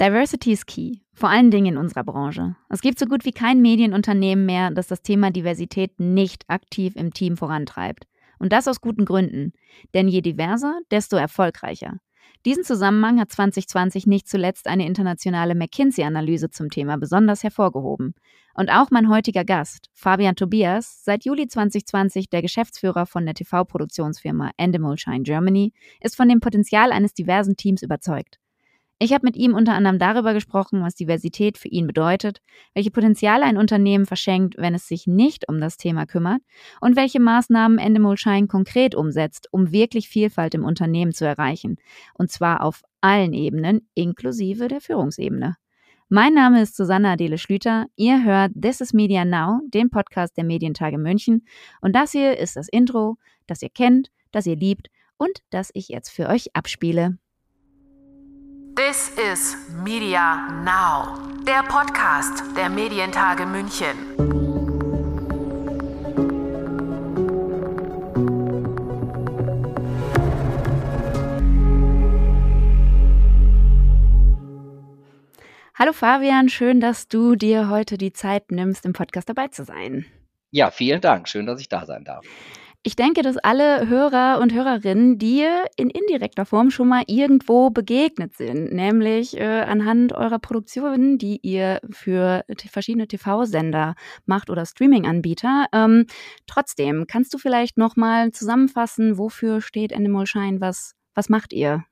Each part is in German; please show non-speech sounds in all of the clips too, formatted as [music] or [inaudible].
Diversity is key, vor allen Dingen in unserer Branche. Es gibt so gut wie kein Medienunternehmen mehr, das das Thema Diversität nicht aktiv im Team vorantreibt. Und das aus guten Gründen. Denn je diverser, desto erfolgreicher. Diesen Zusammenhang hat 2020 nicht zuletzt eine internationale McKinsey-Analyse zum Thema besonders hervorgehoben. Und auch mein heutiger Gast, Fabian Tobias, seit Juli 2020 der Geschäftsführer von der TV-Produktionsfirma Endemol Shine Germany, ist von dem Potenzial eines diversen Teams überzeugt. Ich habe mit ihm unter anderem darüber gesprochen, was Diversität für ihn bedeutet, welche Potenziale ein Unternehmen verschenkt, wenn es sich nicht um das Thema kümmert und welche Maßnahmen Endemol Shine konkret umsetzt, um wirklich Vielfalt im Unternehmen zu erreichen. Und zwar auf allen Ebenen, inklusive der Führungsebene. Mein Name ist Susanna Adele Schlüter. Ihr hört This is Media Now, den Podcast der Medientage München. Und das hier ist das Intro, das ihr kennt, das ihr liebt und das ich jetzt für euch abspiele. This is Media Now, der Podcast der Medientage München. Hallo Fabian, schön, dass du dir heute die Zeit nimmst, im Podcast dabei zu sein. Ja, vielen Dank. Schön, dass ich da sein darf. Ich denke, dass alle Hörer und Hörerinnen dir in indirekter Form schon mal irgendwo begegnet sind, nämlich äh, anhand eurer Produktionen, die ihr für verschiedene TV-Sender macht oder Streaming-Anbieter. Ähm, trotzdem, kannst du vielleicht noch mal zusammenfassen, wofür steht Endemol Shine? Was, was macht ihr?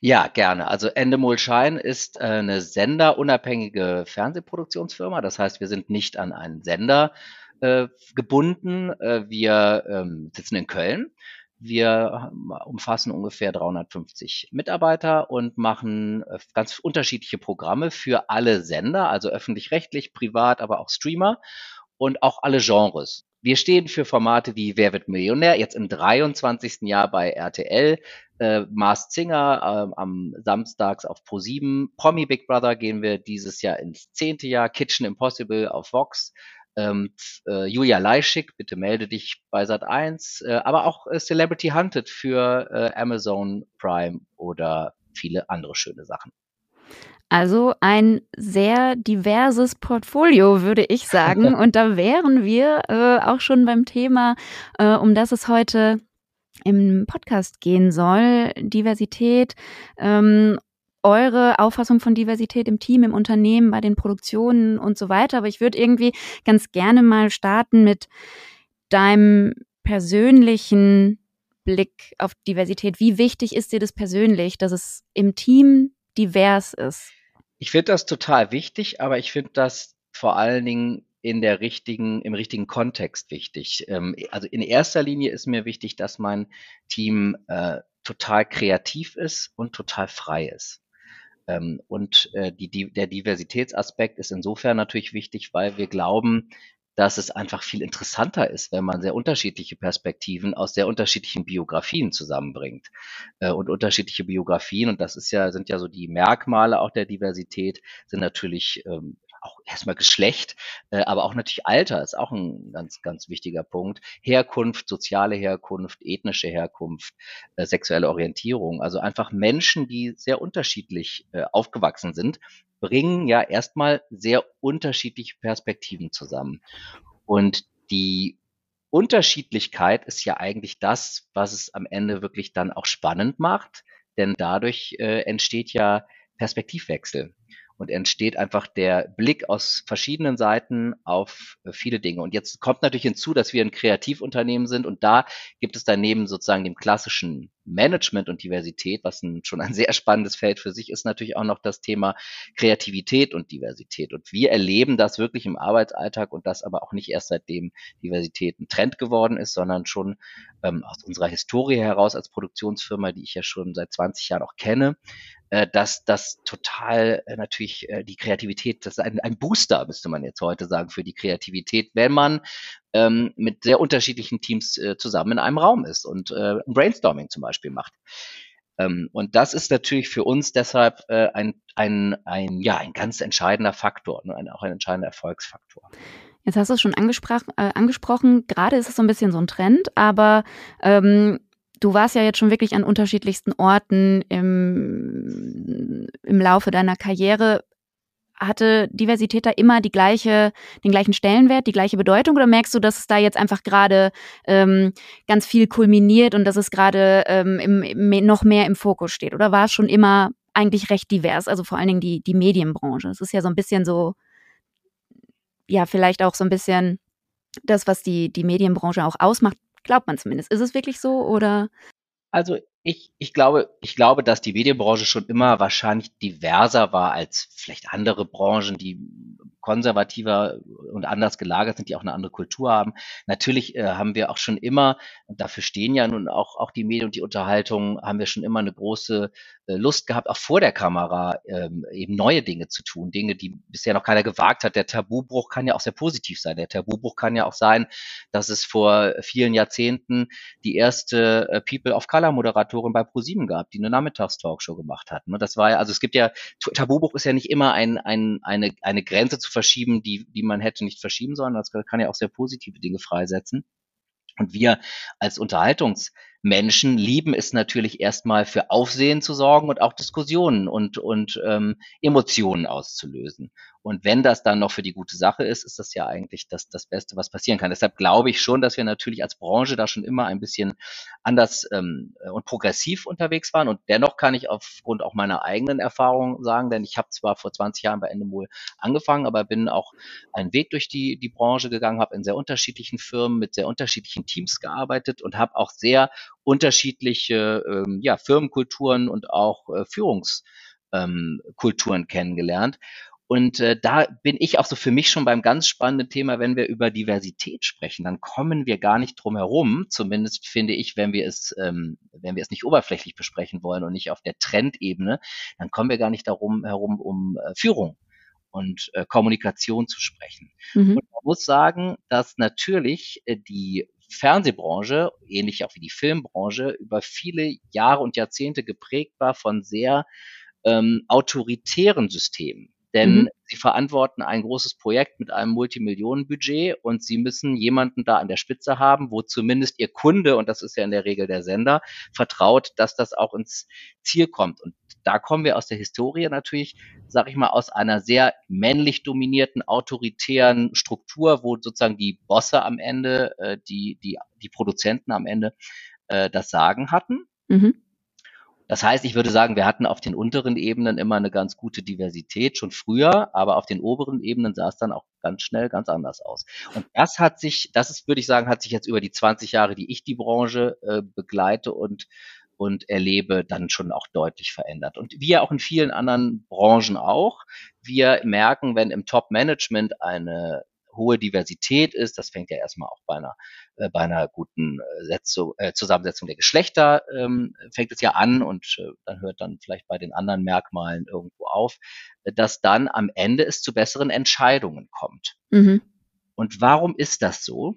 Ja, gerne. Also Endemol Shine ist äh, eine senderunabhängige Fernsehproduktionsfirma. Das heißt, wir sind nicht an einen Sender äh, gebunden. Äh, wir ähm, sitzen in Köln. Wir umfassen ungefähr 350 Mitarbeiter und machen äh, ganz unterschiedliche Programme für alle Sender, also öffentlich-rechtlich, privat, aber auch Streamer und auch alle Genres. Wir stehen für Formate wie Wer wird Millionär, jetzt im 23. Jahr bei RTL, äh, Mars Singer äh, am Samstags auf Pro7, Promi Big Brother gehen wir dieses Jahr ins zehnte Jahr, Kitchen Impossible auf Vox, ähm, äh, Julia Leischig, bitte melde dich bei Sat1, äh, aber auch äh, Celebrity Hunted für äh, Amazon Prime oder viele andere schöne Sachen. Also ein sehr diverses Portfolio, würde ich sagen. [laughs] Und da wären wir äh, auch schon beim Thema, äh, um das es heute im Podcast gehen soll, Diversität ähm, eure Auffassung von Diversität im Team, im Unternehmen, bei den Produktionen und so weiter. Aber ich würde irgendwie ganz gerne mal starten mit deinem persönlichen Blick auf Diversität. Wie wichtig ist dir das persönlich, dass es im Team divers ist? Ich finde das total wichtig, aber ich finde das vor allen Dingen in der richtigen, im richtigen Kontext wichtig. Ähm, also in erster Linie ist mir wichtig, dass mein Team äh, total kreativ ist und total frei ist. Ähm, und äh, die, die, der Diversitätsaspekt ist insofern natürlich wichtig, weil wir glauben, dass es einfach viel interessanter ist, wenn man sehr unterschiedliche Perspektiven aus sehr unterschiedlichen Biografien zusammenbringt. Äh, und unterschiedliche Biografien, und das ist ja, sind ja so die Merkmale auch der Diversität, sind natürlich ähm, auch erstmal Geschlecht, äh, aber auch natürlich Alter ist auch ein ganz, ganz wichtiger Punkt. Herkunft, soziale Herkunft, ethnische Herkunft, äh, sexuelle Orientierung. Also einfach Menschen, die sehr unterschiedlich äh, aufgewachsen sind, bringen ja erstmal sehr unterschiedliche Perspektiven zusammen. Und die Unterschiedlichkeit ist ja eigentlich das, was es am Ende wirklich dann auch spannend macht, denn dadurch äh, entsteht ja Perspektivwechsel und entsteht einfach der Blick aus verschiedenen Seiten auf äh, viele Dinge. Und jetzt kommt natürlich hinzu, dass wir ein Kreativunternehmen sind und da gibt es daneben sozusagen dem klassischen Management und Diversität, was ein, schon ein sehr spannendes Feld für sich ist, natürlich auch noch das Thema Kreativität und Diversität. Und wir erleben das wirklich im Arbeitsalltag und das aber auch nicht erst seitdem Diversität ein Trend geworden ist, sondern schon ähm, aus unserer Historie heraus als Produktionsfirma, die ich ja schon seit 20 Jahren auch kenne, äh, dass das total äh, natürlich äh, die Kreativität, das ist ein, ein Booster, müsste man jetzt heute sagen, für die Kreativität, wenn man ähm, mit sehr unterschiedlichen Teams äh, zusammen in einem Raum ist und äh, Brainstorming zum Beispiel macht. Ähm, und das ist natürlich für uns deshalb äh, ein, ein, ein, ja, ein ganz entscheidender Faktor, ne, ein, auch ein entscheidender Erfolgsfaktor. Jetzt hast du es schon angesprochen, äh, angesprochen. gerade ist es so ein bisschen so ein Trend, aber ähm, du warst ja jetzt schon wirklich an unterschiedlichsten Orten im, im Laufe deiner Karriere hatte Diversität da immer die gleiche, den gleichen Stellenwert, die gleiche Bedeutung? Oder merkst du, dass es da jetzt einfach gerade ähm, ganz viel kulminiert und dass es gerade ähm, noch mehr im Fokus steht? Oder war es schon immer eigentlich recht divers? Also vor allen Dingen die, die Medienbranche. Es ist ja so ein bisschen so, ja, vielleicht auch so ein bisschen das, was die, die Medienbranche auch ausmacht, glaubt man zumindest. Ist es wirklich so oder? Also ich, ich glaube, ich glaube, dass die Medienbranche schon immer wahrscheinlich diverser war als vielleicht andere Branchen, die konservativer und anders gelagert sind, die auch eine andere Kultur haben. Natürlich äh, haben wir auch schon immer, dafür stehen ja nun auch, auch die Medien und die Unterhaltung, haben wir schon immer eine große äh, Lust gehabt, auch vor der Kamera ähm, eben neue Dinge zu tun, Dinge, die bisher noch keiner gewagt hat. Der Tabubruch kann ja auch sehr positiv sein. Der Tabubruch kann ja auch sein, dass es vor vielen Jahrzehnten die erste äh, People of Color Moderatorin bei ProSieben gab, die eine Nachmittagstalkshow gemacht hat. Ne? Das war ja, also es gibt ja, Tabubruch ist ja nicht immer ein, ein, eine, eine Grenze zu verschieben, die, die man hätte nicht verschieben sollen. Das kann ja auch sehr positive Dinge freisetzen. Und wir als Unterhaltungsmenschen lieben es natürlich erstmal für Aufsehen zu sorgen und auch Diskussionen und, und ähm, Emotionen auszulösen. Und wenn das dann noch für die gute Sache ist, ist das ja eigentlich das, das Beste, was passieren kann. Deshalb glaube ich schon, dass wir natürlich als Branche da schon immer ein bisschen anders ähm, und progressiv unterwegs waren. Und dennoch kann ich aufgrund auch meiner eigenen Erfahrung sagen, denn ich habe zwar vor 20 Jahren bei Endemol angefangen, aber bin auch einen Weg durch die, die Branche gegangen, habe in sehr unterschiedlichen Firmen mit sehr unterschiedlichen Teams gearbeitet und habe auch sehr unterschiedliche ähm, ja, Firmenkulturen und auch äh, Führungskulturen ähm, kennengelernt. Und äh, da bin ich auch so für mich schon beim ganz spannenden Thema, wenn wir über Diversität sprechen, dann kommen wir gar nicht drum herum. Zumindest finde ich, wenn wir es, ähm, wenn wir es nicht oberflächlich besprechen wollen und nicht auf der Trendebene, dann kommen wir gar nicht darum herum, um äh, Führung und äh, Kommunikation zu sprechen. Mhm. Und man muss sagen, dass natürlich äh, die Fernsehbranche, ähnlich auch wie die Filmbranche, über viele Jahre und Jahrzehnte geprägt war von sehr ähm, autoritären Systemen. Denn mhm. sie verantworten ein großes Projekt mit einem Multimillionenbudget und sie müssen jemanden da an der Spitze haben, wo zumindest ihr Kunde, und das ist ja in der Regel der Sender, vertraut, dass das auch ins Ziel kommt. Und da kommen wir aus der Historie natürlich, sage ich mal, aus einer sehr männlich dominierten, autoritären Struktur, wo sozusagen die Bosse am Ende, äh, die, die, die Produzenten am Ende äh, das Sagen hatten. Mhm. Das heißt, ich würde sagen, wir hatten auf den unteren Ebenen immer eine ganz gute Diversität schon früher, aber auf den oberen Ebenen sah es dann auch ganz schnell ganz anders aus. Und das hat sich, das ist, würde ich sagen, hat sich jetzt über die 20 Jahre, die ich die Branche äh, begleite und und erlebe, dann schon auch deutlich verändert. Und wie auch in vielen anderen Branchen auch, wir merken, wenn im Top-Management eine hohe Diversität ist. Das fängt ja erstmal auch bei einer, äh, bei einer guten äh, Setzung, äh, Zusammensetzung der Geschlechter ähm, fängt es ja an und äh, dann hört dann vielleicht bei den anderen Merkmalen irgendwo auf, dass dann am Ende es zu besseren Entscheidungen kommt. Mhm. Und warum ist das so?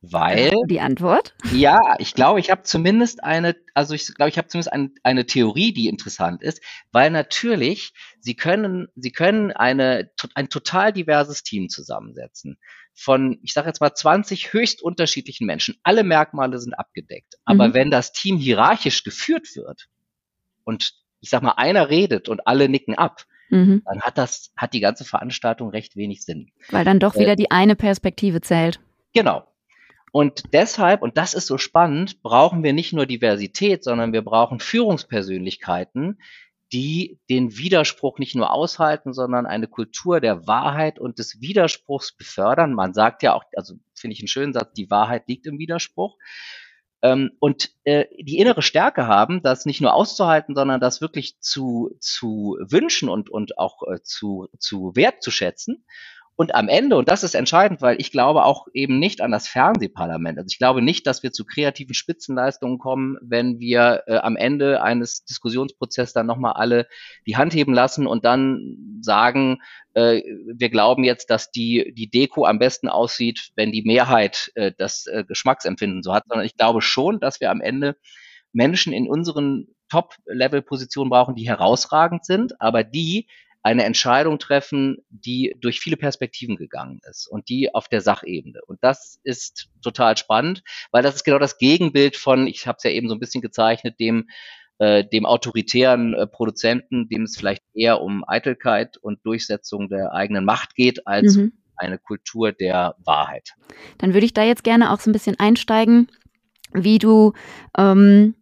Weil die Antwort? Ja, ich glaube, ich habe zumindest eine, also ich glaube, ich habe zumindest ein, eine Theorie, die interessant ist, weil natürlich sie können, sie können eine ein total diverses Team zusammensetzen von, ich sage jetzt mal 20 höchst unterschiedlichen Menschen. Alle Merkmale sind abgedeckt, aber mhm. wenn das Team hierarchisch geführt wird und ich sag mal einer redet und alle nicken ab, mhm. dann hat das hat die ganze Veranstaltung recht wenig Sinn. Weil dann doch äh, wieder die eine Perspektive zählt. Genau, und deshalb, und das ist so spannend, brauchen wir nicht nur Diversität, sondern wir brauchen Führungspersönlichkeiten, die den Widerspruch nicht nur aushalten, sondern eine Kultur der Wahrheit und des Widerspruchs befördern. Man sagt ja auch, also finde ich einen schönen Satz, die Wahrheit liegt im Widerspruch. Ähm, und äh, die innere Stärke haben, das nicht nur auszuhalten, sondern das wirklich zu, zu wünschen und, und auch äh, zu, zu wertzuschätzen. Und am Ende, und das ist entscheidend, weil ich glaube auch eben nicht an das Fernsehparlament. Also ich glaube nicht, dass wir zu kreativen Spitzenleistungen kommen, wenn wir äh, am Ende eines Diskussionsprozesses dann nochmal alle die Hand heben lassen und dann sagen, äh, wir glauben jetzt, dass die, die Deko am besten aussieht, wenn die Mehrheit äh, das äh, Geschmacksempfinden so hat, sondern ich glaube schon, dass wir am Ende Menschen in unseren Top-Level-Positionen brauchen, die herausragend sind, aber die eine Entscheidung treffen, die durch viele Perspektiven gegangen ist und die auf der Sachebene. Und das ist total spannend, weil das ist genau das Gegenbild von, ich habe es ja eben so ein bisschen gezeichnet, dem äh, dem autoritären äh, Produzenten, dem es vielleicht eher um Eitelkeit und Durchsetzung der eigenen Macht geht, als mhm. eine Kultur der Wahrheit. Dann würde ich da jetzt gerne auch so ein bisschen einsteigen, wie du ähm,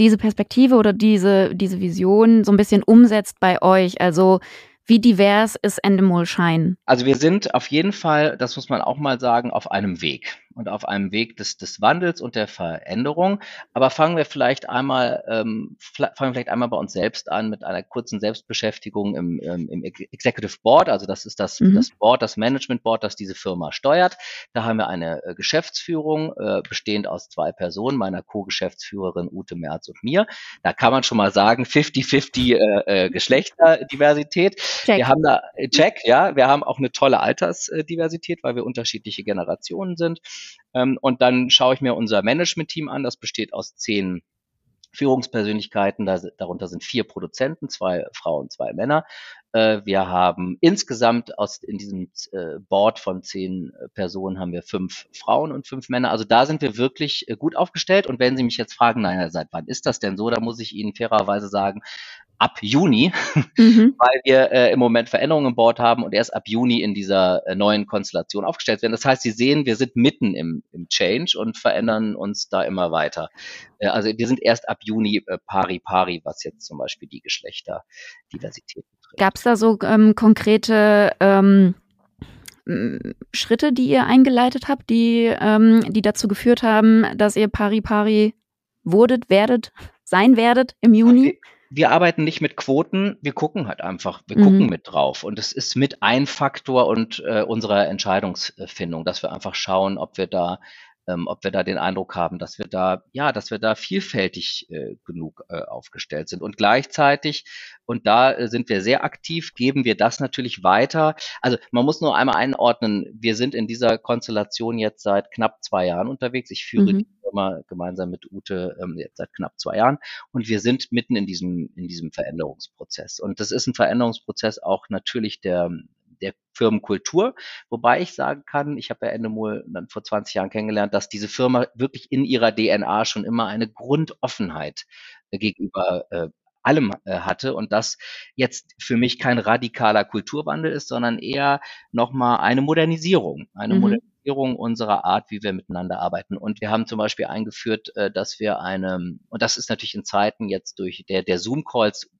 diese Perspektive oder diese, diese Vision so ein bisschen umsetzt bei euch. Also wie divers ist Endemol Shine? Also wir sind auf jeden Fall, das muss man auch mal sagen, auf einem Weg und auf einem Weg des, des Wandels und der Veränderung. Aber fangen wir vielleicht einmal, ähm, fangen wir vielleicht einmal bei uns selbst an mit einer kurzen Selbstbeschäftigung im, ähm, im Executive Board. Also das ist das, mhm. das Board, das Management Board, das diese Firma steuert. Da haben wir eine äh, Geschäftsführung, äh, bestehend aus zwei Personen, meiner Co-Geschäftsführerin Ute Merz und mir. Da kann man schon mal sagen, 50-50 äh, äh, Geschlechterdiversität. Check. Wir haben da, äh, check, ja, wir haben auch eine tolle Altersdiversität, weil wir unterschiedliche Generationen sind. Ähm, und dann schaue ich mir unser Management-Team an. Das besteht aus zehn Führungspersönlichkeiten. Da, darunter sind vier Produzenten, zwei Frauen, zwei Männer. Äh, wir haben insgesamt aus in diesem äh, Board von zehn Personen haben wir fünf Frauen und fünf Männer. Also da sind wir wirklich äh, gut aufgestellt. Und wenn Sie mich jetzt fragen, naja, seit wann ist das denn so? Da muss ich Ihnen fairerweise sagen, ab Juni, mhm. [laughs] weil wir äh, im Moment Veränderungen im Board haben und erst ab Juni in dieser äh, neuen Konstellation aufgestellt werden. Das heißt, Sie sehen, wir sind mitten im, im Change und verändern uns da immer weiter. Äh, also wir sind erst ab Juni äh, pari pari, was jetzt zum Beispiel die Geschlechterdiversität betrifft. Gab es da so ähm, konkrete ähm Schritte, die ihr eingeleitet habt, die, ähm, die dazu geführt haben, dass ihr pari pari wurdet, werdet, sein werdet im Juni? Wir arbeiten nicht mit Quoten, wir gucken halt einfach, wir mhm. gucken mit drauf. Und es ist mit ein Faktor und äh, unserer Entscheidungsfindung, dass wir einfach schauen, ob wir da ähm, ob wir da den Eindruck haben, dass wir da, ja, dass wir da vielfältig äh, genug äh, aufgestellt sind. Und gleichzeitig, und da äh, sind wir sehr aktiv, geben wir das natürlich weiter. Also man muss nur einmal einordnen, wir sind in dieser Konstellation jetzt seit knapp zwei Jahren unterwegs. Ich führe mhm. die Firma gemeinsam mit Ute ähm, jetzt seit knapp zwei Jahren und wir sind mitten in diesem, in diesem Veränderungsprozess. Und das ist ein Veränderungsprozess auch natürlich der, der Firmenkultur. Wobei ich sagen kann, ich habe ja Endemol dann vor 20 Jahren kennengelernt, dass diese Firma wirklich in ihrer DNA schon immer eine Grundoffenheit äh, gegenüber äh, allem äh, hatte und das jetzt für mich kein radikaler Kulturwandel ist, sondern eher nochmal eine Modernisierung, eine mhm. Modernisierung unserer Art, wie wir miteinander arbeiten. Und wir haben zum Beispiel eingeführt, äh, dass wir eine, und das ist natürlich in Zeiten jetzt durch der, der Zoom-Calls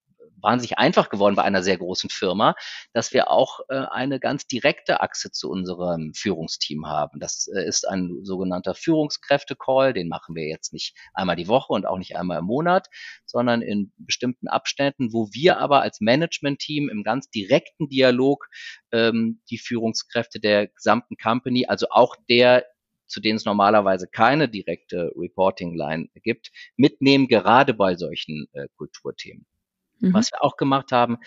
wahnsinnig einfach geworden bei einer sehr großen Firma, dass wir auch äh, eine ganz direkte Achse zu unserem Führungsteam haben. Das äh, ist ein sogenannter Führungskräfte-Call, den machen wir jetzt nicht einmal die Woche und auch nicht einmal im Monat, sondern in bestimmten Abständen, wo wir aber als Management-Team im ganz direkten Dialog ähm, die Führungskräfte der gesamten Company, also auch der zu denen es normalerweise keine direkte Reporting-Line gibt, mitnehmen, gerade bei solchen äh, Kulturthemen. Mhm. Was wir auch gemacht haben,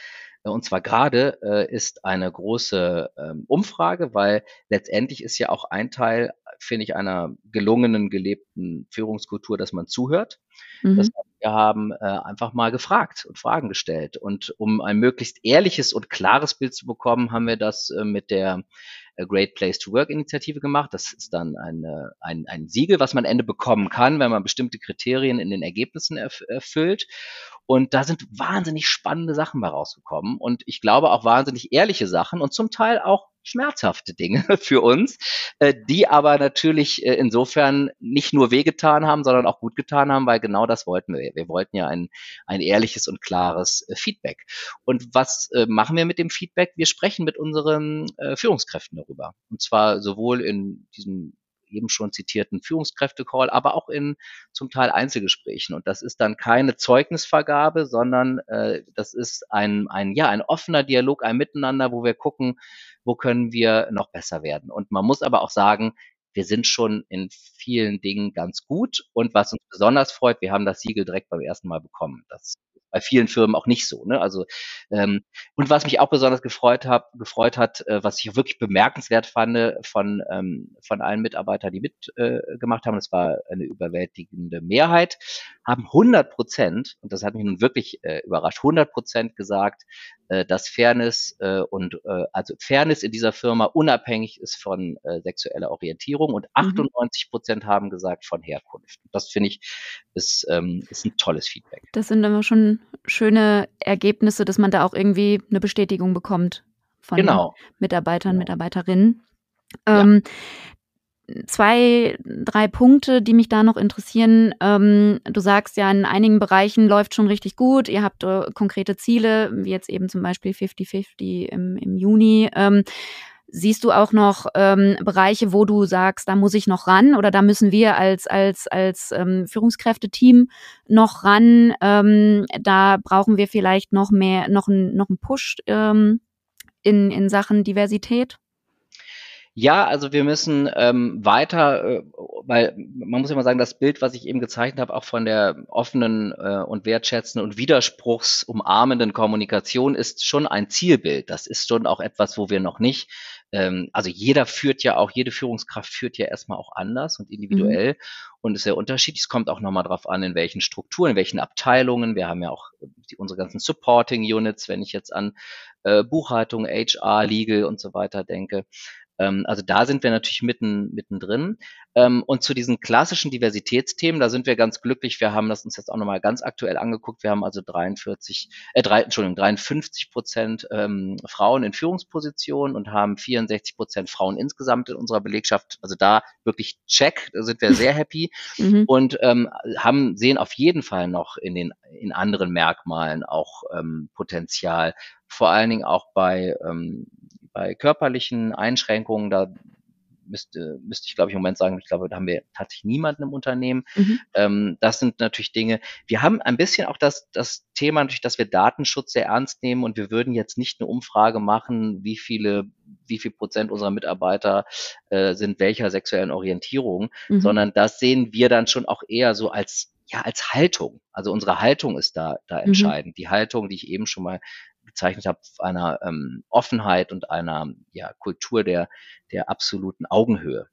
äh, und zwar gerade äh, ist eine große ähm, Umfrage, weil letztendlich ist ja auch ein Teil, finde ich, einer gelungenen, gelebten Führungskultur, dass man zuhört. Mhm. Das heißt, wir haben äh, einfach mal gefragt und Fragen gestellt. Und um ein möglichst ehrliches und klares Bild zu bekommen, haben wir das äh, mit der äh, Great Place to Work Initiative gemacht. Das ist dann eine, ein, ein Siegel, was man am Ende bekommen kann, wenn man bestimmte Kriterien in den Ergebnissen erf erfüllt. Und da sind wahnsinnig spannende Sachen bei rausgekommen und ich glaube auch wahnsinnig ehrliche Sachen und zum Teil auch schmerzhafte Dinge [laughs] für uns, äh, die aber natürlich äh, insofern nicht nur wehgetan haben, sondern auch gut getan haben, weil genau das wollten wir. Wir wollten ja ein, ein ehrliches und klares äh, Feedback. Und was machen wir mit dem Feedback? Wir sprechen mit unseren Führungskräften darüber. Und zwar sowohl in diesem eben schon zitierten Führungskräfte-Call, aber auch in zum Teil Einzelgesprächen. Und das ist dann keine Zeugnisvergabe, sondern äh, das ist ein, ein, ja, ein offener Dialog, ein Miteinander, wo wir gucken, wo können wir noch besser werden. Und man muss aber auch sagen, wir sind schon in vielen Dingen ganz gut. Und was uns besonders freut, wir haben das Siegel direkt beim ersten Mal bekommen. Das bei vielen Firmen auch nicht so. Ne? Also ähm, und was mich auch besonders gefreut hat, gefreut hat, äh, was ich wirklich bemerkenswert fand von ähm, von allen Mitarbeitern, die mitgemacht äh, haben, das war eine überwältigende Mehrheit, haben 100 Prozent und das hat mich nun wirklich äh, überrascht, 100 Prozent gesagt, äh, dass Fairness äh, und äh, also Fairness in dieser Firma unabhängig ist von äh, sexueller Orientierung und 98 mhm. Prozent haben gesagt von Herkunft. Das finde ich ist, ähm, ist ein tolles Feedback. Das sind immer schon schöne Ergebnisse, dass man da auch irgendwie eine Bestätigung bekommt von genau. Mitarbeitern, genau. Mitarbeiterinnen. Ähm, ja zwei, drei Punkte, die mich da noch interessieren. Ähm, du sagst ja, in einigen Bereichen läuft schon richtig gut. Ihr habt äh, konkrete Ziele, wie jetzt eben zum Beispiel 50-50 im, im Juni. Ähm, siehst du auch noch ähm, Bereiche, wo du sagst, da muss ich noch ran oder da müssen wir als, als, als ähm, Führungskräfteteam noch ran? Ähm, da brauchen wir vielleicht noch mehr, noch, ein, noch einen Push ähm, in, in Sachen Diversität? Ja, also wir müssen ähm, weiter, äh, weil man muss immer sagen, das Bild, was ich eben gezeichnet habe, auch von der offenen äh, und wertschätzenden und widerspruchsumarmenden Kommunikation, ist schon ein Zielbild. Das ist schon auch etwas, wo wir noch nicht, ähm, also jeder führt ja auch, jede Führungskraft führt ja erstmal auch anders und individuell mhm. und ist sehr unterschiedlich. Es kommt auch nochmal drauf an, in welchen Strukturen, in welchen Abteilungen. Wir haben ja auch die, unsere ganzen Supporting Units, wenn ich jetzt an äh, Buchhaltung, HR, Legal und so weiter denke. Ähm, also da sind wir natürlich mitten, mittendrin. Ähm, und zu diesen klassischen Diversitätsthemen, da sind wir ganz glücklich. Wir haben das uns jetzt auch nochmal ganz aktuell angeguckt. Wir haben also 43, äh, 3, Entschuldigung, 53 Prozent ähm, Frauen in Führungspositionen und haben 64 Prozent Frauen insgesamt in unserer Belegschaft. Also da wirklich check, da sind wir sehr happy [laughs] mhm. und ähm, haben, sehen auf jeden Fall noch in den in anderen Merkmalen auch ähm, Potenzial, vor allen Dingen auch bei ähm, bei körperlichen Einschränkungen, da müsste, müsste ich, glaube ich, im Moment sagen, ich glaube, da haben wir tatsächlich niemanden im Unternehmen. Mhm. Ähm, das sind natürlich Dinge. Wir haben ein bisschen auch das, das Thema natürlich, dass wir Datenschutz sehr ernst nehmen und wir würden jetzt nicht eine Umfrage machen, wie viele, wie viel Prozent unserer Mitarbeiter äh, sind welcher sexuellen Orientierung, mhm. sondern das sehen wir dann schon auch eher so als ja, als Haltung. Also unsere Haltung ist da, da mhm. entscheidend. Mhm. Die Haltung, die ich eben schon mal bezeichnet habe, einer ähm, Offenheit und einer ja, Kultur der, der absoluten Augenhöhe.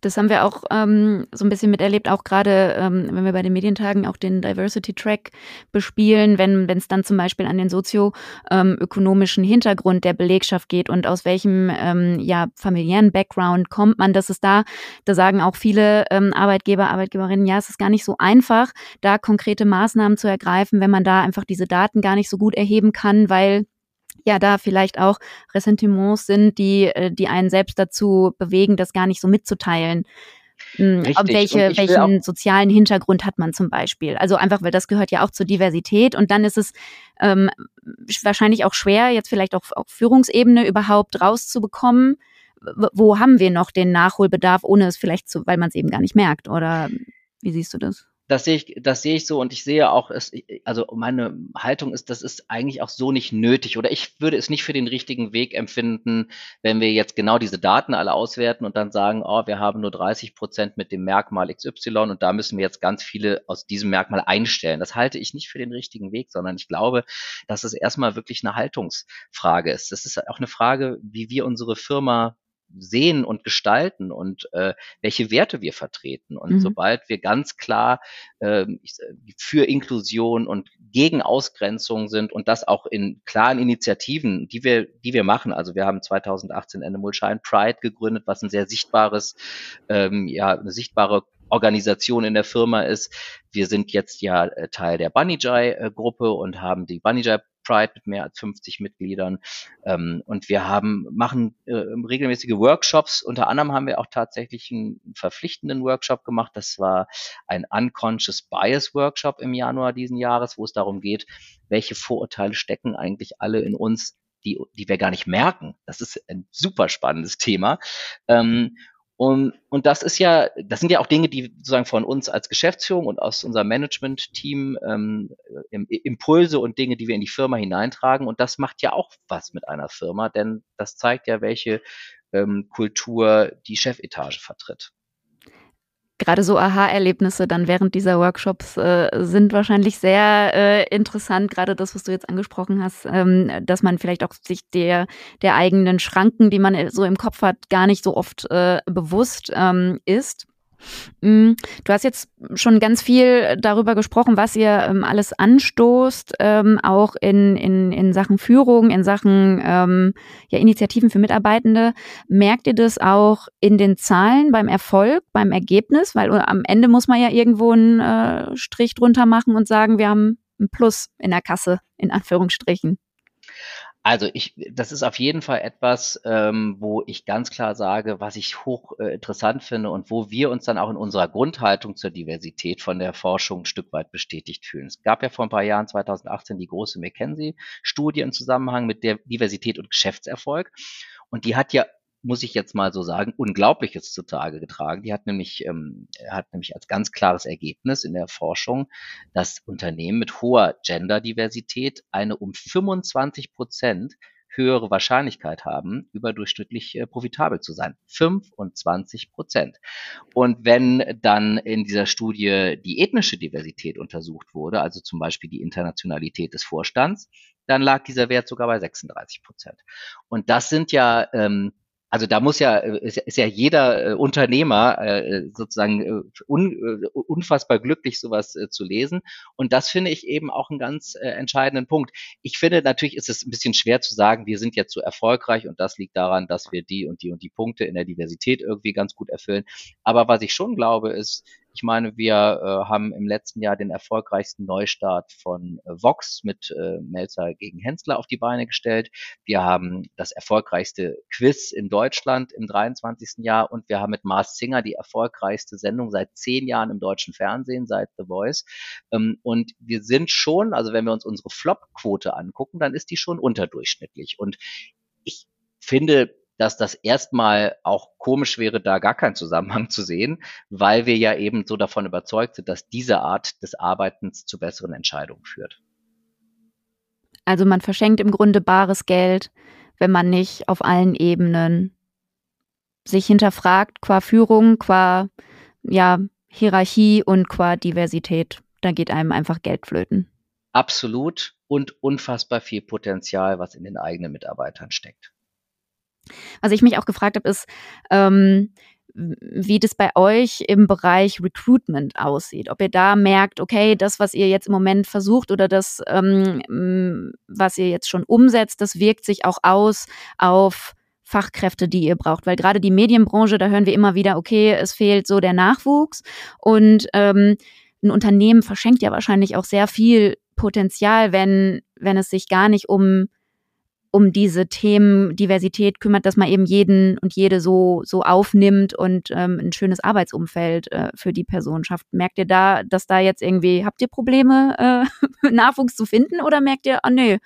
Das haben wir auch ähm, so ein bisschen miterlebt, auch gerade, ähm, wenn wir bei den Medientagen auch den Diversity Track bespielen, wenn es dann zum Beispiel an den sozioökonomischen ähm, Hintergrund der Belegschaft geht und aus welchem ähm, ja, familiären Background kommt man, das ist da, da sagen auch viele ähm, Arbeitgeber, Arbeitgeberinnen, ja, es ist gar nicht so einfach, da konkrete Maßnahmen zu ergreifen, wenn man da einfach diese Daten gar nicht so gut erheben kann, weil ja da vielleicht auch Ressentiments sind, die, äh, die einen selbst dazu bewegen, das gar nicht so mitzuteilen. Hm, Richtig. Welche, welchen sozialen Hintergrund hat man zum Beispiel? Also einfach, weil das gehört ja auch zur Diversität und dann ist es ähm, wahrscheinlich auch schwer, jetzt vielleicht auch auf Führungsebene überhaupt rauszubekommen. Wo haben wir noch den Nachholbedarf, ohne es vielleicht zu, weil man es eben gar nicht merkt? Oder wie siehst du das? Das sehe ich, das sehe ich so und ich sehe auch, es, also meine Haltung ist, das ist eigentlich auch so nicht nötig oder ich würde es nicht für den richtigen Weg empfinden, wenn wir jetzt genau diese Daten alle auswerten und dann sagen, oh, wir haben nur 30 Prozent mit dem Merkmal XY und da müssen wir jetzt ganz viele aus diesem Merkmal einstellen. Das halte ich nicht für den richtigen Weg, sondern ich glaube, dass es erstmal wirklich eine Haltungsfrage ist. Das ist auch eine Frage, wie wir unsere Firma sehen und gestalten und äh, welche Werte wir vertreten. Und mhm. sobald wir ganz klar äh, für Inklusion und gegen Ausgrenzung sind und das auch in klaren Initiativen, die wir, die wir machen. Also wir haben 2018 Animal Shine Pride gegründet, was ein sehr sichtbares, ähm, ja, eine sichtbare Organisation in der Firma ist. Wir sind jetzt ja äh, Teil der Bunny Jai äh, Gruppe und haben die Bunny Jai Pride mit mehr als 50 Mitgliedern. Ähm, und wir haben, machen äh, regelmäßige Workshops. Unter anderem haben wir auch tatsächlich einen verpflichtenden Workshop gemacht. Das war ein Unconscious Bias Workshop im Januar diesen Jahres, wo es darum geht, welche Vorurteile stecken eigentlich alle in uns, die, die wir gar nicht merken. Das ist ein super spannendes Thema. Ähm, und, und das ist ja, das sind ja auch Dinge, die sozusagen von uns als Geschäftsführung und aus unserem Management-Team ähm, Impulse und Dinge, die wir in die Firma hineintragen. Und das macht ja auch was mit einer Firma, denn das zeigt ja, welche ähm, Kultur die Chefetage vertritt gerade so Aha-Erlebnisse dann während dieser Workshops äh, sind wahrscheinlich sehr äh, interessant. Gerade das, was du jetzt angesprochen hast, ähm, dass man vielleicht auch sich der, der eigenen Schranken, die man so im Kopf hat, gar nicht so oft äh, bewusst ähm, ist. Mm, du hast jetzt schon ganz viel darüber gesprochen, was ihr ähm, alles anstoßt, ähm, auch in, in, in Sachen Führung, in Sachen ähm, ja, Initiativen für Mitarbeitende. Merkt ihr das auch in den Zahlen beim Erfolg, beim Ergebnis? Weil äh, am Ende muss man ja irgendwo einen äh, Strich drunter machen und sagen, wir haben ein Plus in der Kasse, in Anführungsstrichen. Also ich, das ist auf jeden Fall etwas, ähm, wo ich ganz klar sage, was ich hoch äh, interessant finde und wo wir uns dann auch in unserer Grundhaltung zur Diversität von der Forschung ein Stück weit bestätigt fühlen. Es gab ja vor ein paar Jahren, 2018, die große McKinsey-Studie im Zusammenhang mit der Diversität und Geschäftserfolg. Und die hat ja muss ich jetzt mal so sagen, Unglaubliches zutage getragen. Die hat nämlich, ähm, hat nämlich als ganz klares Ergebnis in der Forschung, dass Unternehmen mit hoher Genderdiversität eine um 25 Prozent höhere Wahrscheinlichkeit haben, überdurchschnittlich äh, profitabel zu sein. 25 Prozent. Und wenn dann in dieser Studie die ethnische Diversität untersucht wurde, also zum Beispiel die Internationalität des Vorstands, dann lag dieser Wert sogar bei 36 Prozent. Und das sind ja ähm, also da muss ja, äh, ist, ja jeder äh, Unternehmer äh, sozusagen un, unfassbar glücklich, sowas zu lesen. Und das finde ich eben auch einen ganz entscheidenden Punkt. Ich finde, natürlich ist es ein bisschen schwer zu sagen, wir sind jetzt so erfolgreich und das liegt daran, dass wir die und die und die Punkte in der Diversität irgendwie ganz gut erfüllen. Aber was ich schon glaube, ist, ich meine, wir äh, haben im letzten Jahr den erfolgreichsten Neustart von äh, Vox mit äh, Melzer gegen Hensler auf die Beine gestellt. Wir haben das erfolgreichste Quiz in Deutschland im 23. Jahr und wir haben mit Mars Singer die erfolgreichste Sendung seit zehn Jahren im deutschen Fernsehen, seit The Voice. Ähm, und wir sind schon, also wenn wir uns unsere Flop-Quote angucken, dann ist die schon unterdurchschnittlich. Und ich finde, dass das erstmal auch komisch wäre, da gar keinen Zusammenhang zu sehen, weil wir ja eben so davon überzeugt sind, dass diese Art des Arbeitens zu besseren Entscheidungen führt. Also man verschenkt im Grunde bares Geld, wenn man nicht auf allen Ebenen sich hinterfragt, qua Führung, qua ja, Hierarchie und qua Diversität. Da geht einem einfach Geld flöten. Absolut und unfassbar viel Potenzial, was in den eigenen Mitarbeitern steckt. Was ich mich auch gefragt habe, ist, ähm, wie das bei euch im Bereich Recruitment aussieht. Ob ihr da merkt, okay, das, was ihr jetzt im Moment versucht oder das, ähm, was ihr jetzt schon umsetzt, das wirkt sich auch aus auf Fachkräfte, die ihr braucht. Weil gerade die Medienbranche, da hören wir immer wieder, okay, es fehlt so der Nachwuchs. Und ähm, ein Unternehmen verschenkt ja wahrscheinlich auch sehr viel Potenzial, wenn, wenn es sich gar nicht um um diese Themen Diversität kümmert, dass man eben jeden und jede so, so aufnimmt und ähm, ein schönes Arbeitsumfeld äh, für die Person schafft. Merkt ihr da, dass da jetzt irgendwie, habt ihr Probleme, äh, [laughs] Nachwuchs zu finden oder merkt ihr, ah oh, nee,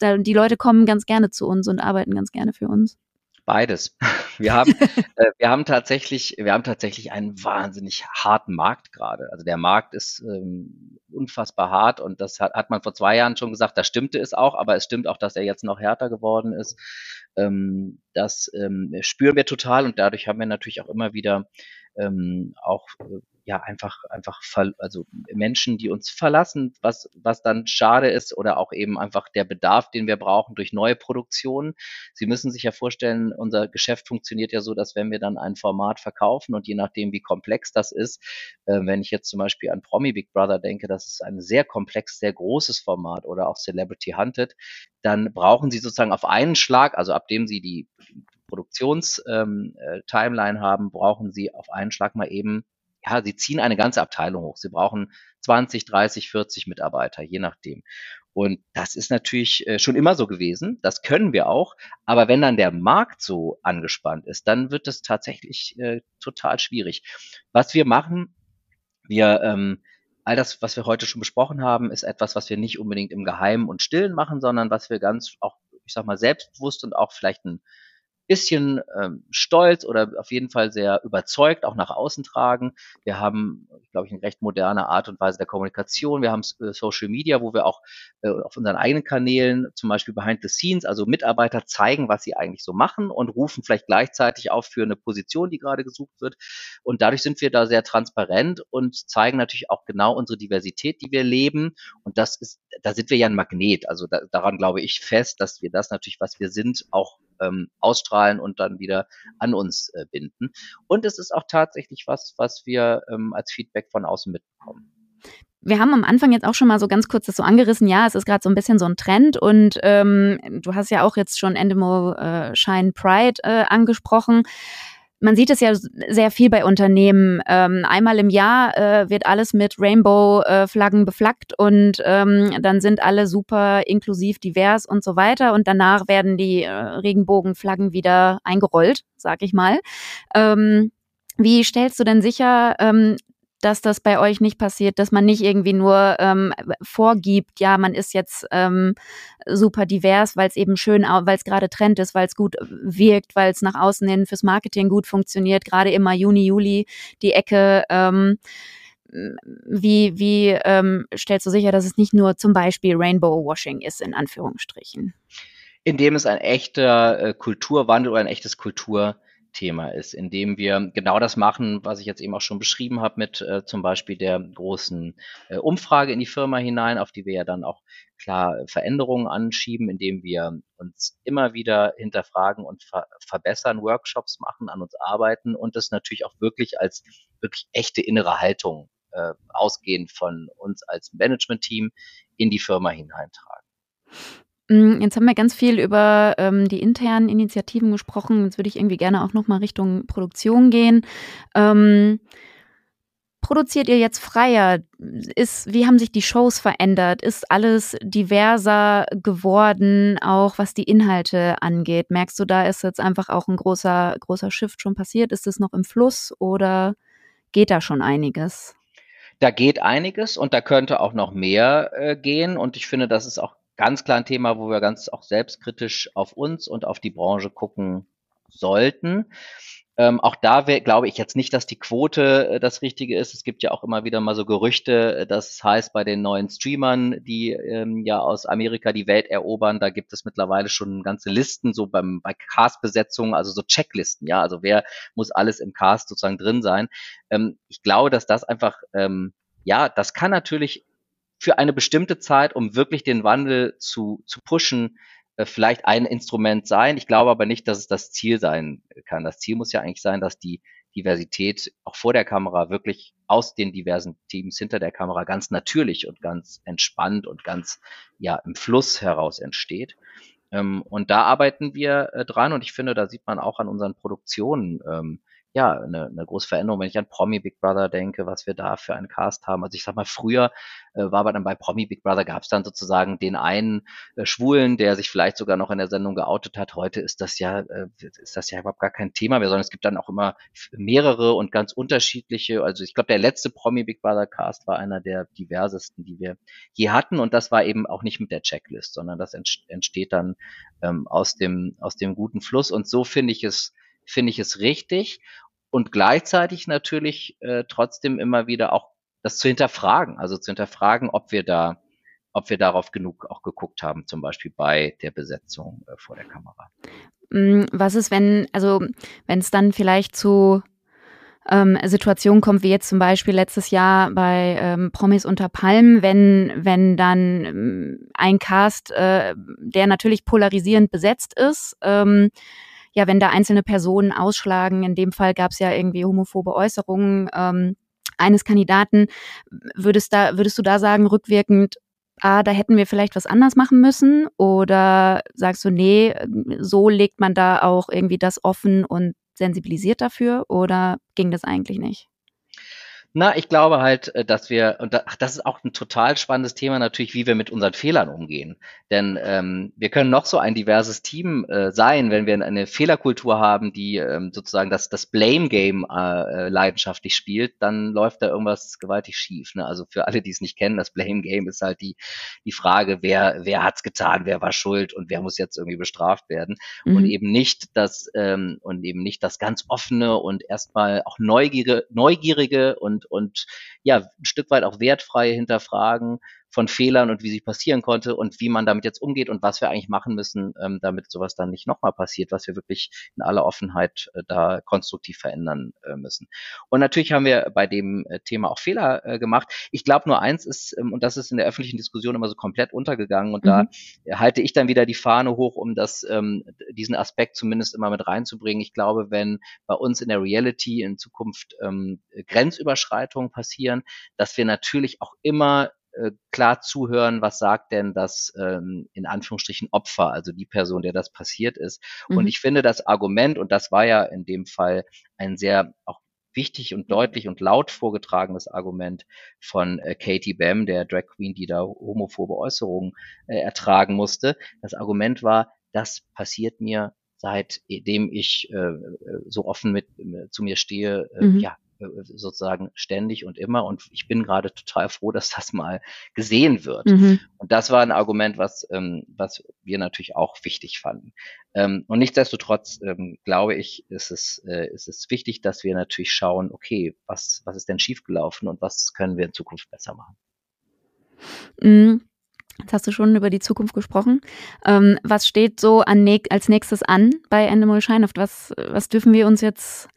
da, die Leute kommen ganz gerne zu uns und arbeiten ganz gerne für uns? Beides. Wir haben, [laughs] äh, wir haben tatsächlich, wir haben tatsächlich einen wahnsinnig harten Markt gerade. Also der Markt ist ähm, unfassbar hart und das hat, hat man vor zwei Jahren schon gesagt, da stimmte es auch, aber es stimmt auch, dass er jetzt noch härter geworden ist. Ähm, das ähm, spüren wir total und dadurch haben wir natürlich auch immer wieder ähm, auch äh, ja einfach einfach also Menschen, die uns verlassen, was was dann schade ist oder auch eben einfach der Bedarf, den wir brauchen durch neue Produktionen. Sie müssen sich ja vorstellen, unser Geschäft funktioniert ja so, dass wenn wir dann ein Format verkaufen und je nachdem wie komplex das ist, äh, wenn ich jetzt zum Beispiel an Promi Big Brother denke, das ist ein sehr komplex, sehr großes Format oder auch Celebrity Hunted, dann brauchen Sie sozusagen auf einen Schlag, also ab dem Sie die Produktions-Timeline ähm, äh, haben, brauchen Sie auf einen Schlag mal eben ja, sie ziehen eine ganze Abteilung hoch. Sie brauchen 20, 30, 40 Mitarbeiter, je nachdem. Und das ist natürlich äh, schon immer so gewesen. Das können wir auch. Aber wenn dann der Markt so angespannt ist, dann wird es tatsächlich äh, total schwierig. Was wir machen, wir ähm, all das, was wir heute schon besprochen haben, ist etwas, was wir nicht unbedingt im Geheimen und Stillen machen, sondern was wir ganz auch, ich sag mal, selbstbewusst und auch vielleicht ein bisschen ähm, stolz oder auf jeden Fall sehr überzeugt auch nach außen tragen. Wir haben, glaube ich, eine recht moderne Art und Weise der Kommunikation. Wir haben äh, Social Media, wo wir auch äh, auf unseren eigenen Kanälen, zum Beispiel Behind the Scenes, also Mitarbeiter zeigen, was sie eigentlich so machen und rufen vielleicht gleichzeitig auf für eine Position, die gerade gesucht wird. Und dadurch sind wir da sehr transparent und zeigen natürlich auch genau unsere Diversität, die wir leben. Und das ist, da sind wir ja ein Magnet. Also da, daran glaube ich fest, dass wir das natürlich, was wir sind, auch ähm, ausstrahlen und dann wieder an uns äh, binden. Und es ist auch tatsächlich was, was wir ähm, als Feedback von außen mitbekommen. Wir haben am Anfang jetzt auch schon mal so ganz kurz das so angerissen. Ja, es ist gerade so ein bisschen so ein Trend und ähm, du hast ja auch jetzt schon Endemo äh, Shine Pride äh, angesprochen man sieht es ja sehr viel bei Unternehmen. Ähm, einmal im Jahr äh, wird alles mit Rainbow-Flaggen äh, beflaggt und ähm, dann sind alle super inklusiv, divers und so weiter. Und danach werden die äh, Regenbogenflaggen wieder eingerollt, sag ich mal. Ähm, wie stellst du denn sicher, ähm, dass das bei euch nicht passiert, dass man nicht irgendwie nur ähm, vorgibt, ja, man ist jetzt ähm, super divers, weil es eben schön, weil es gerade Trend ist, weil es gut wirkt, weil es nach außen hin fürs Marketing gut funktioniert, gerade immer Juni, Juli die Ecke. Ähm, wie wie ähm, stellst du sicher, dass es nicht nur zum Beispiel Rainbow Washing ist, in Anführungsstrichen? Indem es ein echter äh, Kulturwandel oder ein echtes Kultur Thema ist, indem wir genau das machen, was ich jetzt eben auch schon beschrieben habe, mit äh, zum Beispiel der großen äh, Umfrage in die Firma hinein, auf die wir ja dann auch klar Veränderungen anschieben, indem wir uns immer wieder hinterfragen und ver verbessern, Workshops machen, an uns arbeiten und das natürlich auch wirklich als wirklich echte innere Haltung äh, ausgehend von uns als Management-Team in die Firma hineintragen. Mm, jetzt haben wir ganz viel über ähm, die internen Initiativen gesprochen. Jetzt würde ich irgendwie gerne auch nochmal Richtung Produktion gehen. Ähm, produziert ihr jetzt freier? Ist, wie haben sich die Shows verändert? Ist alles diverser geworden, auch was die Inhalte angeht? Merkst du, da ist jetzt einfach auch ein großer, großer Shift schon passiert? Ist es noch im Fluss oder geht da schon einiges? Da geht einiges und da könnte auch noch mehr äh, gehen. Und ich finde, das ist auch ganz klar ein Thema, wo wir ganz auch selbstkritisch auf uns und auf die Branche gucken sollten. Ähm, auch da glaube ich jetzt nicht, dass die Quote äh, das Richtige ist. Es gibt ja auch immer wieder mal so Gerüchte, das heißt bei den neuen Streamern, die ähm, ja aus Amerika die Welt erobern, da gibt es mittlerweile schon ganze Listen, so beim, bei Cast-Besetzungen, also so Checklisten, ja, also wer muss alles im Cast sozusagen drin sein. Ähm, ich glaube, dass das einfach, ähm, ja, das kann natürlich für eine bestimmte Zeit, um wirklich den Wandel zu, zu pushen, äh, vielleicht ein Instrument sein. Ich glaube aber nicht, dass es das Ziel sein kann. Das Ziel muss ja eigentlich sein, dass die Diversität auch vor der Kamera wirklich aus den diversen Teams hinter der Kamera ganz natürlich und ganz entspannt und ganz ja im Fluss heraus entsteht. Ähm, und da arbeiten wir äh, dran und ich finde, da sieht man auch an unseren Produktionen, ähm, ja, eine, eine große Veränderung, wenn ich an Promi Big Brother denke, was wir da für einen Cast haben. Also ich sag mal, früher äh, war aber dann bei Promi Big Brother gab es dann sozusagen den einen äh, Schwulen, der sich vielleicht sogar noch in der Sendung geoutet hat. Heute ist das ja, äh, ist das ja überhaupt gar kein Thema mehr, sondern es gibt dann auch immer mehrere und ganz unterschiedliche. Also ich glaube, der letzte Promi Big Brother Cast war einer der diversesten, die wir je hatten. Und das war eben auch nicht mit der Checklist, sondern das entsteht dann ähm, aus dem, aus dem guten Fluss. Und so finde ich es finde ich es richtig und gleichzeitig natürlich äh, trotzdem immer wieder auch das zu hinterfragen, also zu hinterfragen, ob wir da, ob wir darauf genug auch geguckt haben, zum Beispiel bei der Besetzung äh, vor der Kamera. Mm, was ist, wenn, also wenn es dann vielleicht zu ähm, Situationen kommt, wie jetzt zum Beispiel letztes Jahr bei ähm, Promis unter Palmen, wenn, wenn dann ähm, ein Cast, äh, der natürlich polarisierend besetzt ist, ähm, ja, wenn da einzelne Personen ausschlagen, in dem Fall gab es ja irgendwie homophobe Äußerungen ähm, eines Kandidaten, würdest, da, würdest du da sagen, rückwirkend, ah, da hätten wir vielleicht was anders machen müssen? Oder sagst du, nee, so legt man da auch irgendwie das offen und sensibilisiert dafür? Oder ging das eigentlich nicht? Na, ich glaube halt, äh, dass wir, und da, ach, das ist auch ein total spannendes Thema natürlich, wie wir mit unseren Fehlern umgehen. Denn ähm, wir können noch so ein diverses Team äh, sein, wenn wir eine Fehlerkultur haben, die ähm, sozusagen das, das Blame-Game äh, äh, leidenschaftlich spielt, dann läuft da irgendwas gewaltig schief. Ne? Also für alle, die es nicht kennen, das Blame-Game ist halt die, die Frage, wer, wer hat's getan, wer war schuld und wer muss jetzt irgendwie bestraft werden. Mhm. Und eben nicht das, ähm, und eben nicht das ganz offene und erstmal auch neugierige, neugierige und und, ja, ein Stück weit auch wertfrei hinterfragen von Fehlern und wie sie passieren konnte und wie man damit jetzt umgeht und was wir eigentlich machen müssen, ähm, damit sowas dann nicht nochmal passiert, was wir wirklich in aller Offenheit äh, da konstruktiv verändern äh, müssen. Und natürlich haben wir bei dem äh, Thema auch Fehler äh, gemacht. Ich glaube nur eins ist, ähm, und das ist in der öffentlichen Diskussion immer so komplett untergegangen und mhm. da halte ich dann wieder die Fahne hoch, um das, ähm, diesen Aspekt zumindest immer mit reinzubringen. Ich glaube, wenn bei uns in der Reality in Zukunft ähm, Grenzüberschreitungen passieren, dass wir natürlich auch immer äh, klar zuhören, was sagt denn das ähm, in Anführungsstrichen Opfer, also die Person, der das passiert ist. Mhm. Und ich finde das Argument, und das war ja in dem Fall ein sehr auch wichtig und deutlich und laut vorgetragenes Argument von äh, Katie Bam, der Drag Queen, die da homophobe Äußerungen äh, ertragen musste. Das Argument war, das passiert mir seitdem ich äh, so offen mit äh, zu mir stehe, äh, mhm. ja, äh, sozusagen ständig und immer. Und ich bin gerade total froh, [laughs] dass das mal gesehen wird. Mhm. Und das war ein Argument, was, ähm, was wir natürlich auch wichtig fanden. Ähm, und nichtsdestotrotz ähm, glaube ich, ist es, äh, ist es wichtig, dass wir natürlich schauen, okay, was, was ist denn schiefgelaufen und was können wir in Zukunft besser machen. Mhm. Jetzt hast du schon über die Zukunft gesprochen. Ähm, was steht so an, als nächstes an bei Endemol Shine? Was, was dürfen wir uns jetzt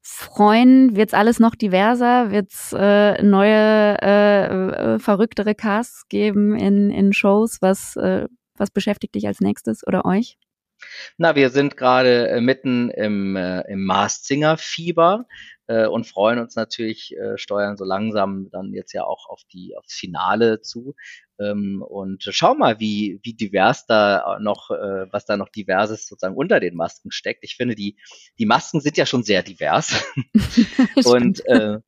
freuen? Wird's alles noch diverser? Wird's äh, neue, äh, äh, verrücktere Casts geben in, in Shows? Was, äh, was beschäftigt dich als nächstes oder euch? Na, wir sind gerade äh, mitten im, äh, im Mars Singer Fieber äh, und freuen uns natürlich, äh, steuern so langsam dann jetzt ja auch auf die aufs Finale zu. Ähm, und schau mal, wie, wie divers da noch, äh, was da noch diverses sozusagen unter den Masken steckt. Ich finde, die, die Masken sind ja schon sehr divers. [laughs] und, äh,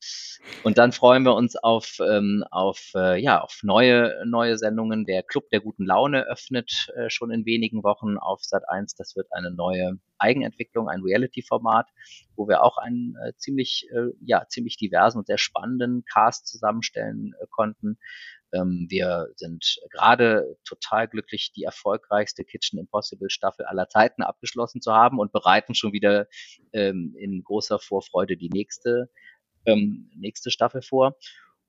und dann freuen wir uns auf, ähm, auf, äh, ja, auf neue, neue Sendungen. Der Club der guten Laune öffnet äh, schon in wenigen Wochen auf Sat 1. Das wird eine neue Eigenentwicklung, ein Reality-Format, wo wir auch einen äh, ziemlich, äh, ja, ziemlich diversen und sehr spannenden Cast zusammenstellen äh, konnten. Ähm, wir sind gerade total glücklich, die erfolgreichste Kitchen Impossible Staffel aller Zeiten abgeschlossen zu haben und bereiten schon wieder ähm, in großer Vorfreude die nächste, ähm, nächste Staffel vor.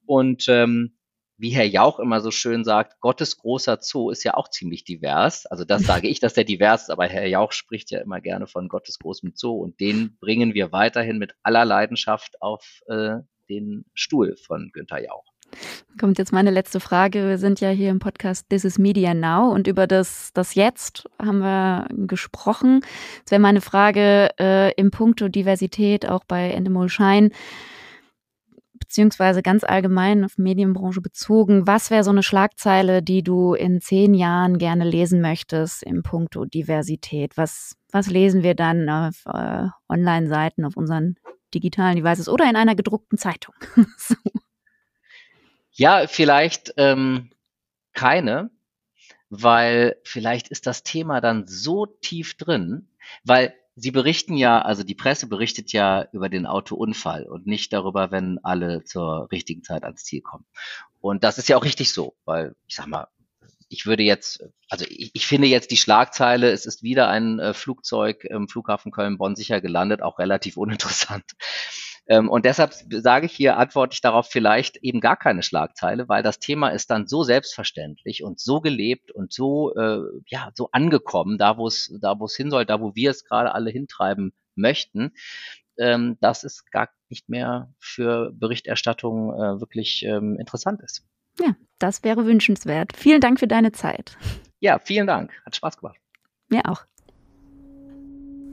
Und ähm, wie Herr Jauch immer so schön sagt, Gottes großer Zoo ist ja auch ziemlich divers. Also das sage ich, dass der divers ist, aber Herr Jauch spricht ja immer gerne von Gottes großem Zoo und den bringen wir weiterhin mit aller Leidenschaft auf äh, den Stuhl von Günther Jauch. Kommt jetzt meine letzte Frage. Wir sind ja hier im Podcast This is Media Now und über das, das Jetzt haben wir gesprochen. Jetzt wäre meine Frage äh, im Punkto Diversität auch bei Endemol Shine beziehungsweise ganz allgemein auf Medienbranche bezogen. Was wäre so eine Schlagzeile, die du in zehn Jahren gerne lesen möchtest im Punkto Diversität? Was, was lesen wir dann auf äh, Online-Seiten, auf unseren digitalen Devices oder in einer gedruckten Zeitung? [laughs] so. Ja, vielleicht ähm, keine, weil vielleicht ist das Thema dann so tief drin, weil Sie berichten ja, also die Presse berichtet ja über den Autounfall und nicht darüber, wenn alle zur richtigen Zeit ans Ziel kommen. Und das ist ja auch richtig so, weil ich sag mal, ich würde jetzt, also ich, ich finde jetzt die Schlagzeile, es ist wieder ein äh, Flugzeug im Flughafen Köln-Bonn sicher gelandet, auch relativ uninteressant. Ähm, und deshalb sage ich hier, antworte ich darauf vielleicht eben gar keine Schlagzeile, weil das Thema ist dann so selbstverständlich und so gelebt und so, äh, ja, so angekommen, da wo es, da wo es hin soll, da wo wir es gerade alle hintreiben möchten, ähm, dass es gar nicht mehr für Berichterstattung äh, wirklich ähm, interessant ist. Ja, das wäre wünschenswert. Vielen Dank für deine Zeit. Ja, vielen Dank. Hat Spaß gemacht. Mir auch.